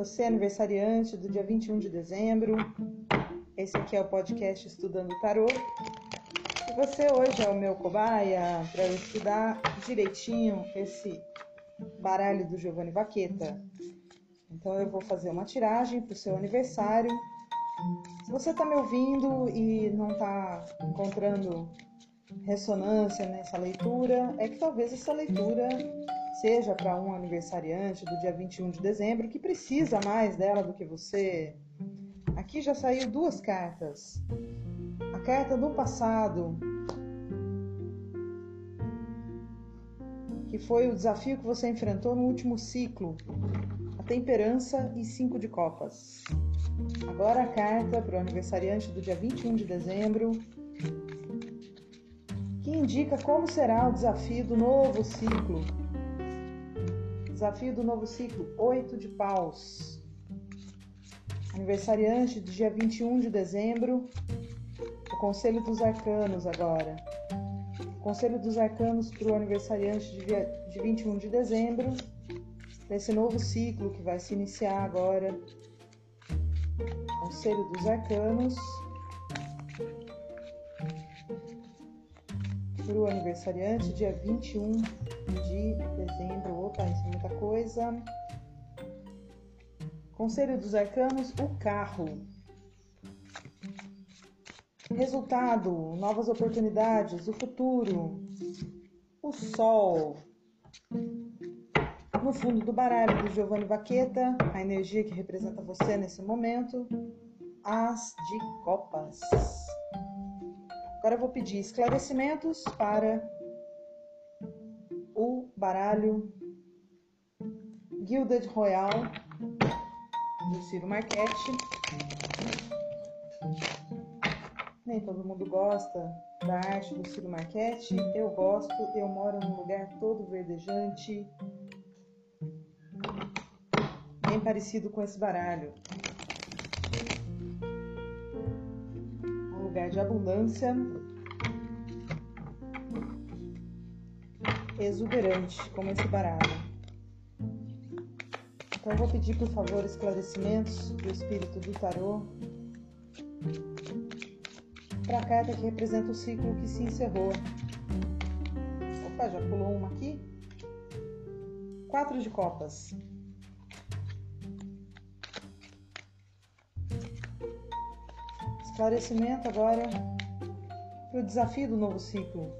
Você é aniversariante do dia 21 de dezembro. Esse aqui é o podcast Estudando Tarô. E você hoje é o meu cobaia para eu estudar direitinho esse baralho do Giovanni Vaqueta. Então eu vou fazer uma tiragem para o seu aniversário. Se você está me ouvindo e não está encontrando ressonância nessa leitura, é que talvez essa leitura seja para um aniversariante do dia 21 de dezembro que precisa mais dela do que você. Aqui já saiu duas cartas. A carta do passado, que foi o desafio que você enfrentou no último ciclo, a temperança e cinco de copas. Agora a carta para o aniversariante do dia 21 de dezembro, que indica como será o desafio do novo ciclo Desafio do novo ciclo, 8 de paus. Aniversariante do dia 21 de dezembro. O Conselho dos Arcanos agora. O Conselho dos Arcanos para o aniversariante de, dia, de 21 de dezembro. Desse novo ciclo que vai se iniciar agora. Conselho dos Arcanos. Para o aniversariante, dia 21 de dezembro. Opa, isso é muita coisa. Conselho dos Arcanos, o carro. Resultado, novas oportunidades, o futuro, o sol. No fundo do baralho do Giovanni Vaqueta, a energia que representa você nesse momento, as de copas. Agora eu vou pedir esclarecimentos para baralho Gilded Royal do Ciro Marchetti. Nem todo mundo gosta da arte do Ciro Marchetti. Eu gosto, eu moro num lugar todo verdejante, bem parecido com esse baralho. Um lugar de abundância exuberante, como esse baralho. Então, vou pedir, por favor, esclarecimentos do espírito do tarô para a carta que representa o ciclo que se encerrou. Opa, já pulou uma aqui. Quatro de copas. Esclarecimento agora para o desafio do novo ciclo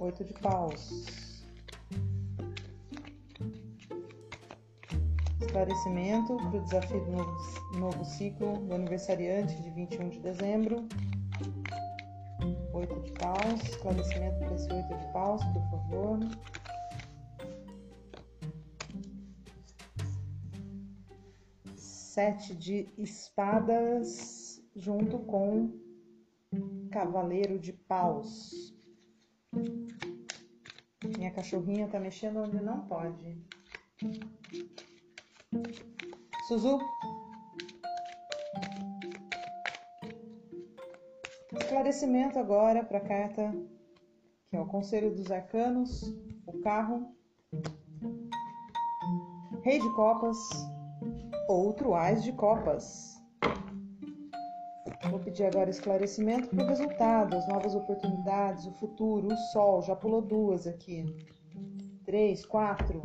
oito de paus. Esclarecimento para o desafio do novo, novo ciclo do aniversariante de 21 de dezembro. Oito de paus. Esclarecimento para esse oito de paus, por favor. Sete de espadas junto com cavaleiro de paus. Minha cachorrinha tá mexendo onde não pode. Suzu. Esclarecimento agora para a carta que é o Conselho dos Arcanos, o carro, Rei de Copas, outro Ás de Copas. Vou pedir agora esclarecimento para o resultado, as novas oportunidades, o futuro, o sol. Já pulou duas aqui. Três, quatro.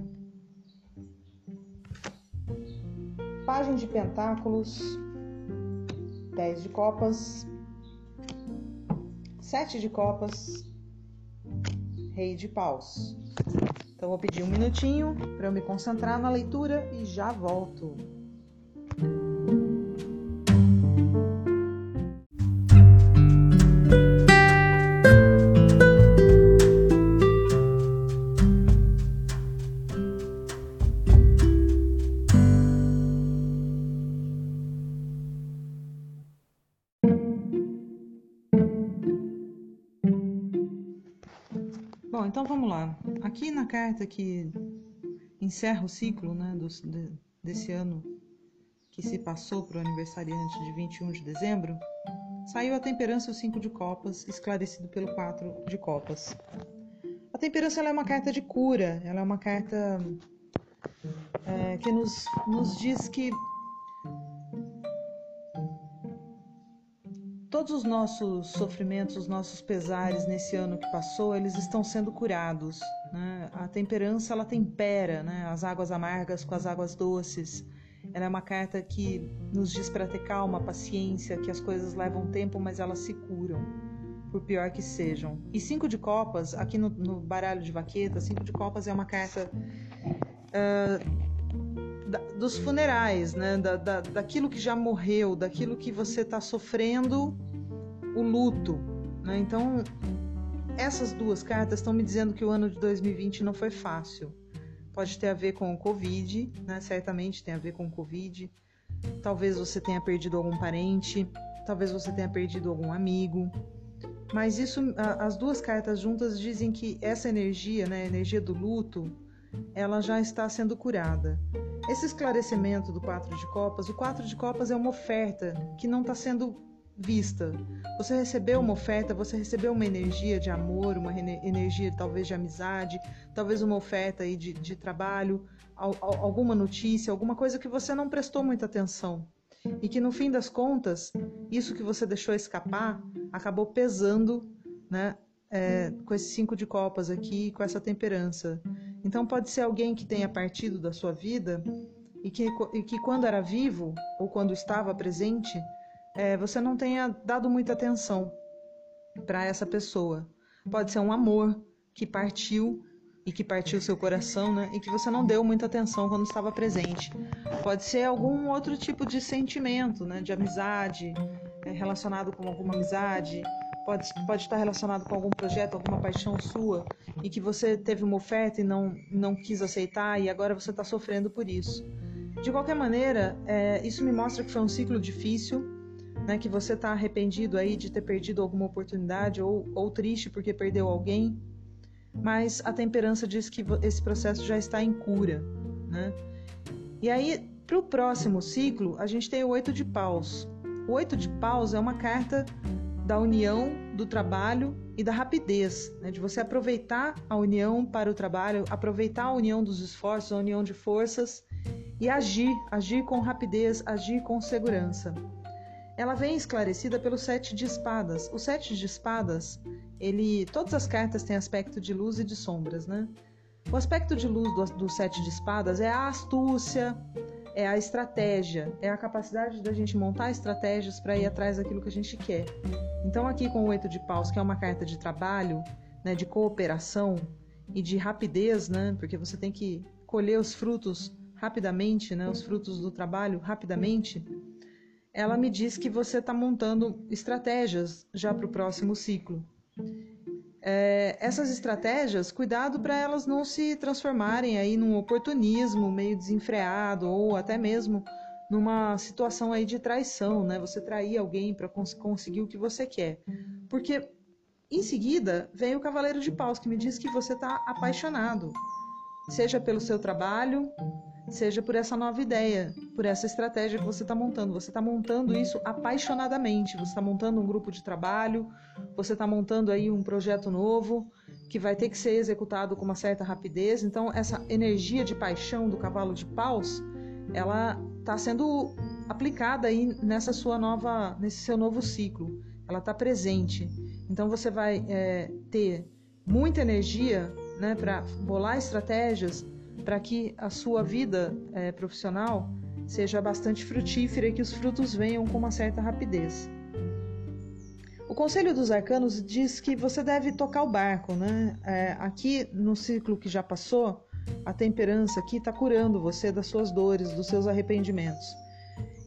Página de pentáculos. Dez de copas. Sete de copas. Rei de paus. Então vou pedir um minutinho para eu me concentrar na leitura e já volto. Então vamos lá. Aqui na carta que encerra o ciclo né, do, de, desse ano que se passou para o aniversariante de 21 de dezembro, saiu a temperança o 5 de copas, esclarecido pelo 4 de copas. A temperança é uma carta de cura, ela é uma carta é, que nos, nos diz que todos os nossos sofrimentos, os nossos pesares nesse ano que passou, eles estão sendo curados. Né? A temperança ela tempera né? as águas amargas com as águas doces. Ela é uma carta que nos diz para ter calma, paciência, que as coisas levam tempo, mas elas se curam, por pior que sejam. E cinco de copas, aqui no, no baralho de vaqueta, cinco de copas é uma carta uh, da, dos funerais, né? Da, da, daquilo que já morreu, daquilo que você está sofrendo o luto. Né? Então, essas duas cartas estão me dizendo que o ano de 2020 não foi fácil pode ter a ver com o Covid, né? Certamente tem a ver com o Covid. Talvez você tenha perdido algum parente, talvez você tenha perdido algum amigo. Mas isso, as duas cartas juntas dizem que essa energia, né, a energia do luto, ela já está sendo curada. Esse esclarecimento do quatro de copas, o quatro de copas é uma oferta que não está sendo vista. Você recebeu uma oferta, você recebeu uma energia de amor, uma energia talvez de amizade, talvez uma oferta aí de, de trabalho, alguma notícia, alguma coisa que você não prestou muita atenção. E que no fim das contas, isso que você deixou escapar acabou pesando, né? É, com esses cinco de copas aqui, com essa temperança. Então pode ser alguém que tenha partido da sua vida e que, e que quando era vivo ou quando estava presente, é, você não tenha dado muita atenção para essa pessoa. Pode ser um amor que partiu e que partiu seu coração, né? E que você não deu muita atenção quando estava presente. Pode ser algum outro tipo de sentimento, né? De amizade, é, relacionado com alguma amizade. Pode, pode estar relacionado com algum projeto, alguma paixão sua e que você teve uma oferta e não, não quis aceitar e agora você está sofrendo por isso. De qualquer maneira, é, isso me mostra que foi um ciclo difícil, né, que você está arrependido aí de ter perdido alguma oportunidade ou, ou triste porque perdeu alguém, mas a temperança diz que esse processo já está em cura, né? E aí, para o próximo ciclo, a gente tem o oito de paus. O oito de paus é uma carta da união, do trabalho e da rapidez, né? de você aproveitar a união para o trabalho, aproveitar a união dos esforços, a união de forças e agir, agir com rapidez, agir com segurança ela vem esclarecida pelo sete de espadas. O sete de espadas, ele, todas as cartas têm aspecto de luz e de sombras, né? O aspecto de luz do, do sete de espadas é a astúcia, é a estratégia, é a capacidade da gente montar estratégias para ir atrás daquilo que a gente quer. Então aqui com o oito de paus, que é uma carta de trabalho, né, de cooperação e de rapidez, né? Porque você tem que colher os frutos rapidamente, né? Os frutos do trabalho rapidamente ela me diz que você está montando estratégias já para o próximo ciclo. É, essas estratégias, cuidado para elas não se transformarem aí num oportunismo meio desenfreado ou até mesmo numa situação aí de traição, né? Você trair alguém para cons conseguir o que você quer. Porque em seguida vem o Cavaleiro de Paus que me diz que você está apaixonado, seja pelo seu trabalho, seja por essa nova ideia, por essa estratégia que você está montando. Você está montando isso apaixonadamente. Você está montando um grupo de trabalho, você está montando aí um projeto novo que vai ter que ser executado com uma certa rapidez. Então, essa energia de paixão do cavalo de paus, ela está sendo aplicada aí nessa sua nova, nesse seu novo ciclo. Ela está presente. Então, você vai é, ter muita energia né, para bolar estratégias para que a sua vida é, profissional seja bastante frutífera e que os frutos venham com uma certa rapidez. O Conselho dos Arcanos diz que você deve tocar o barco, né? É, aqui no ciclo que já passou, a temperança aqui está curando você das suas dores, dos seus arrependimentos.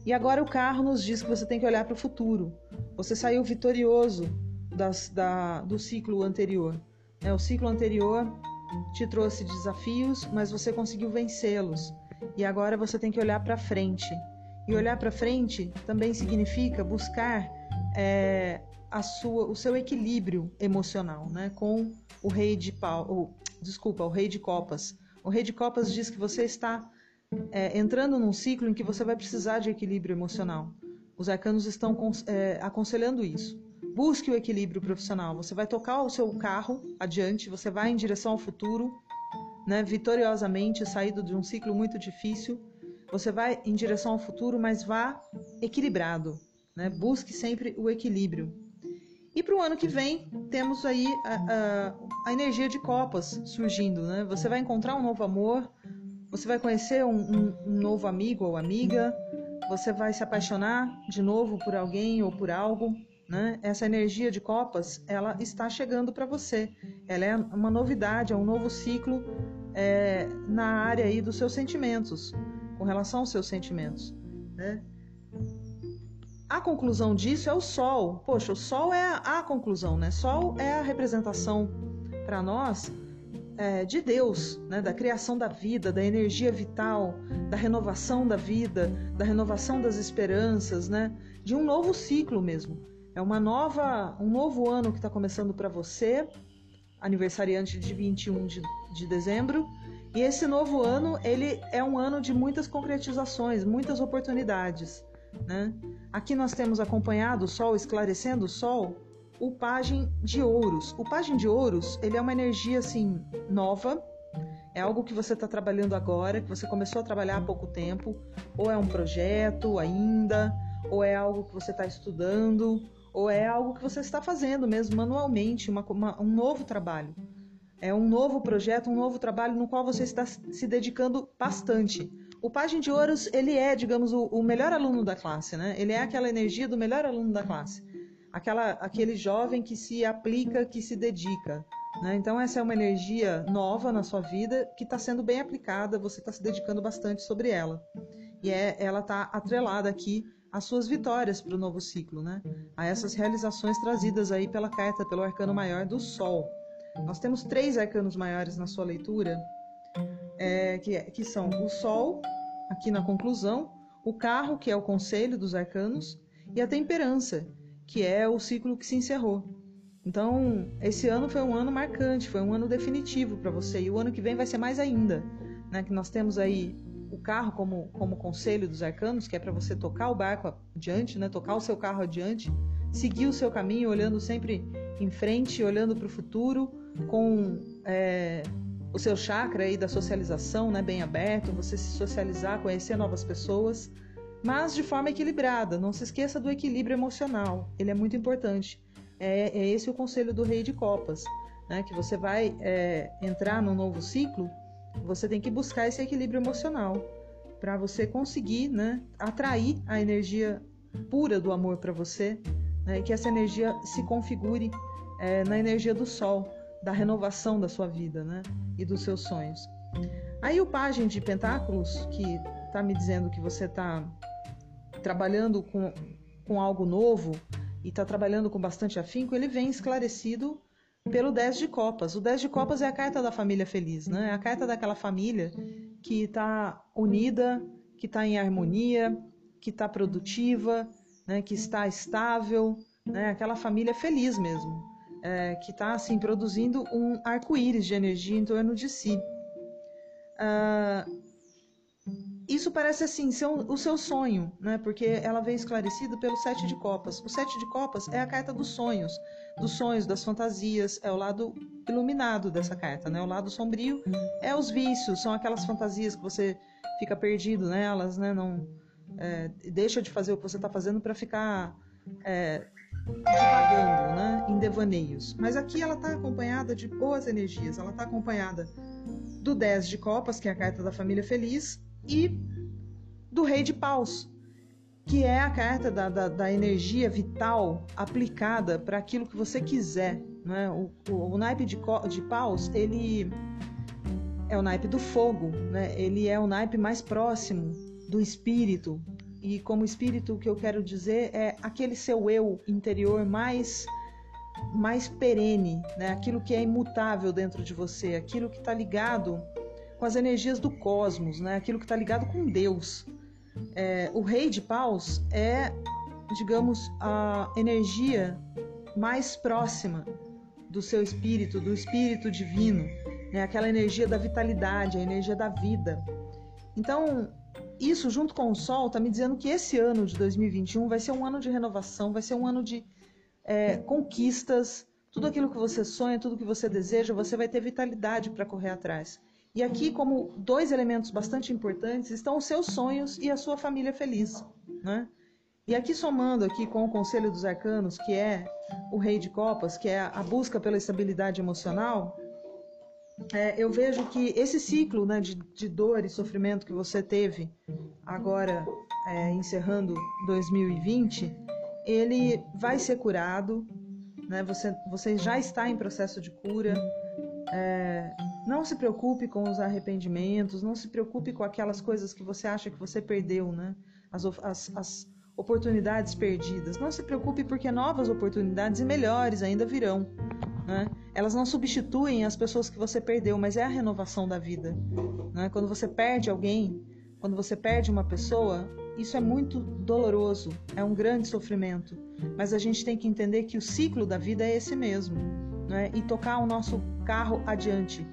E agora o carro nos diz que você tem que olhar para o futuro. Você saiu vitorioso das, da, do ciclo anterior. É, o ciclo anterior te trouxe desafios, mas você conseguiu vencê-los. E agora você tem que olhar para frente. E olhar para frente também significa buscar é, a sua, o seu equilíbrio emocional, né? Com o rei de pau, desculpa, o rei de copas. O rei de copas diz que você está é, entrando num ciclo em que você vai precisar de equilíbrio emocional. Os arcanos estão é, aconselhando isso. Busque o equilíbrio profissional. Você vai tocar o seu carro adiante, você vai em direção ao futuro, né, vitoriosamente, saído de um ciclo muito difícil. Você vai em direção ao futuro, mas vá equilibrado. Né? Busque sempre o equilíbrio. E para o ano que vem, temos aí a, a, a, energia de copas surgindo. Né? Você vai encontrar um novo amor, você vai conhecer um, um, um novo amigo ou amiga, você vai se apaixonar de novo por alguém ou por algo. Né? Essa energia de copas, ela está chegando para você. Ela é uma novidade, é um novo ciclo é, na área aí dos seus sentimentos, com relação aos seus sentimentos. Né? A conclusão disso é o Sol. Poxa, o Sol é a, conclusão, né? Sol é a representação para nós é, de Deus, né? da criação da vida, da energia vital, da renovação da vida, da renovação das esperanças, né? de um novo ciclo mesmo. É uma nova, um novo ano que está começando para você, aniversariante de 21 de, de dezembro. E esse novo ano, ele é um ano de muitas concretizações, muitas oportunidades. Né? Aqui nós temos acompanhado o Sol, esclarecendo o Sol, o Pagem de Ouros. O Pagem de Ouros, ele é uma energia assim nova, é algo que você está trabalhando agora, que você começou a trabalhar há pouco tempo, ou é um projeto ainda, ou é algo que você está estudando, ou é algo que você está fazendo mesmo manualmente, uma, uma, um novo trabalho. É um novo projeto, um novo trabalho no qual você está se dedicando bastante. O Pagem de Ouros, ele é, digamos, o, o melhor aluno da classe, né? Ele é aquela energia do melhor aluno da classe. Aquela, aquele jovem que se aplica, que se dedica. Né? Então, essa é uma energia nova na sua vida que está sendo bem aplicada, você está se dedicando bastante sobre ela. E é, ela está atrelada aqui as suas vitórias para o novo ciclo, né? A essas realizações trazidas aí pela carta, pelo arcano maior do Sol. Nós temos três arcanos maiores na sua leitura, é, que, que são o Sol, aqui na conclusão, o carro, que é o conselho dos arcanos, e a temperança, que é o ciclo que se encerrou. Então, esse ano foi um ano marcante, foi um ano definitivo para você, e o ano que vem vai ser mais ainda, né? Que nós temos aí o carro como, como conselho dos arcanos, que é para você tocar o barco adiante, né? tocar o seu carro adiante, seguir o seu caminho, olhando sempre em frente, olhando para o futuro, com é, o seu chakra aí da socialização né, bem aberto, você se socializar, conhecer novas pessoas, mas de forma equilibrada. Não se esqueça do equilíbrio emocional, ele é muito importante. É, é esse o conselho do Rei de Copas, né, que você vai é, entrar num novo ciclo você tem que buscar esse equilíbrio emocional para você conseguir né, atrair a energia pura do amor para você, né, que essa energia se configure é, na energia do sol, da renovação da sua vida né, e dos seus sonhos. Aí o Pagem de Pentáculos, que está me dizendo que você está trabalhando com, com algo novo e está trabalhando com bastante afinco, ele vem esclarecido pelo 10 de copas. O 10 de copas é a carta da família feliz, né? É a carta daquela família que está unida, que está em harmonia, que está produtiva, né? que está estável, né? Aquela família feliz mesmo, é, que está assim produzindo um arco-íris de energia em torno de si. Uh, isso parece assim ser o seu sonho, né? Porque ela vem esclarecida pelo sete de copas. O sete de copas é a carta dos sonhos dos sonhos, das fantasias, é o lado iluminado dessa carta, né? O lado sombrio é os vícios, são aquelas fantasias que você fica perdido nelas, né? Não é, deixa de fazer o que você está fazendo para ficar é, né? Em devaneios. Mas aqui ela está acompanhada de boas energias, ela está acompanhada do 10 de copas, que é a carta da família feliz, e do rei de paus, que é a carta da, da, da energia vital aplicada para aquilo que você quiser. Né? O, o, o naipe de, de paus, ele é o naipe do fogo, né? ele é o naipe mais próximo do espírito. E como espírito, o que eu quero dizer é aquele seu eu interior mais mais perene, né? aquilo que é imutável dentro de você, aquilo que está ligado com as energias do cosmos, né? aquilo que está ligado com Deus. É, o rei de paus é, digamos, a energia mais próxima do seu espírito, do espírito divino, né? aquela energia da vitalidade, a energia da vida. Então, isso junto com o Sol está me dizendo que esse ano de 2021 vai ser um ano de renovação, vai ser um ano de é, conquistas, tudo aquilo que você sonha, tudo que você deseja, você vai ter vitalidade para correr atrás. E aqui, como dois elementos bastante importantes, estão os seus sonhos e a sua família feliz. Né? E aqui somando aqui com o Conselho dos Arcanos, que é o Rei de Copas, que é a busca pela estabilidade emocional, é, eu vejo que esse ciclo né, de, de, dor e sofrimento que você teve agora, é, encerrando 2020, ele vai ser curado, né, você, você já está em processo de cura. É, não se preocupe com os arrependimentos, não se preocupe com aquelas coisas que você acha que você perdeu, né? As, as, as oportunidades perdidas. Não se preocupe porque novas oportunidades e melhores ainda virão. Né? Elas não substituem as pessoas que você perdeu, mas é a renovação da vida. Né? Quando você perde alguém, quando você perde uma pessoa, isso é muito doloroso, é um grande sofrimento. Mas a gente tem que entender que o ciclo da vida é esse mesmo. Né? E tocar o nosso carro adiante,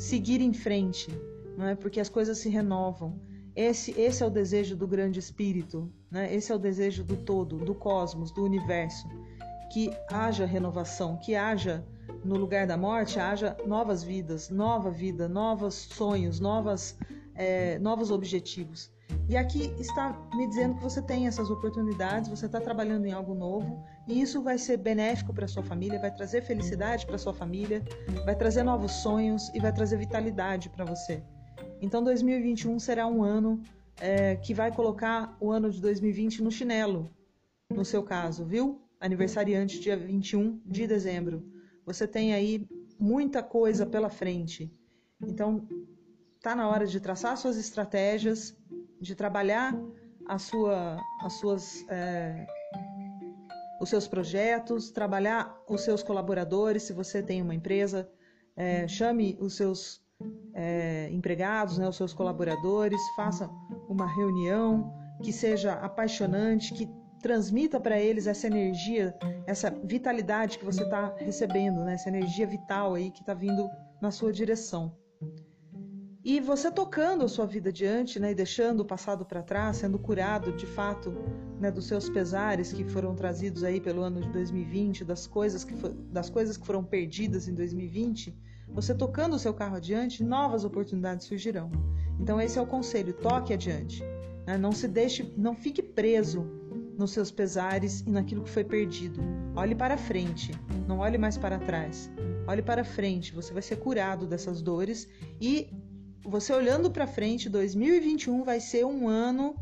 seguir em frente, é? porque as coisas se renovam. Esse, esse é o desejo do grande espírito, né? esse é o desejo do todo, do cosmos, do universo. Que haja renovação, que haja no lugar da morte, haja novas vidas, nova vida, novos sonhos, novas, é, novos objetivos. E aqui está me dizendo que você tem essas oportunidades, você está trabalhando em algo novo e isso vai ser benéfico para sua família, vai trazer felicidade para sua família, vai trazer novos sonhos e vai trazer vitalidade para você. Então 2021 será um ano é, que vai colocar o ano de 2020 no chinelo, no seu caso, viu? Aniversariante dia 21 de dezembro. Você tem aí muita coisa pela frente. Então tá na hora de traçar suas estratégias, de trabalhar a sua, as suas, é, os seus projetos, trabalhar os seus colaboradores. Se você tem uma empresa, é, chame os seus é, empregados, né, os seus colaboradores, faça uma reunião que seja apaixonante, que transmita para eles essa energia, essa vitalidade que você está recebendo, né, essa energia vital aí que está vindo na sua direção. E você tocando a sua vida adiante, né, e deixando o passado para trás, sendo curado de fato né, dos seus pesares que foram trazidos aí pelo ano de 2020, das coisas que, das coisas que foram perdidas em 2020, você tocando o seu carro adiante, novas oportunidades surgirão. Então esse é o conselho, toque adiante. Né? Não se deixe, não fique preso nos seus pesares e naquilo que foi perdido. Olhe para frente, não olhe mais para trás. Olhe para frente, você vai ser curado dessas dores e você olhando para frente, 2021 vai ser um ano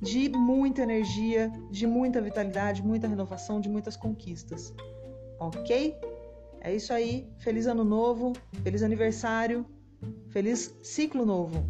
de muita energia, de muita vitalidade, muita renovação, de muitas conquistas. Ok? É isso aí. Feliz ano novo, feliz aniversário, feliz ciclo novo.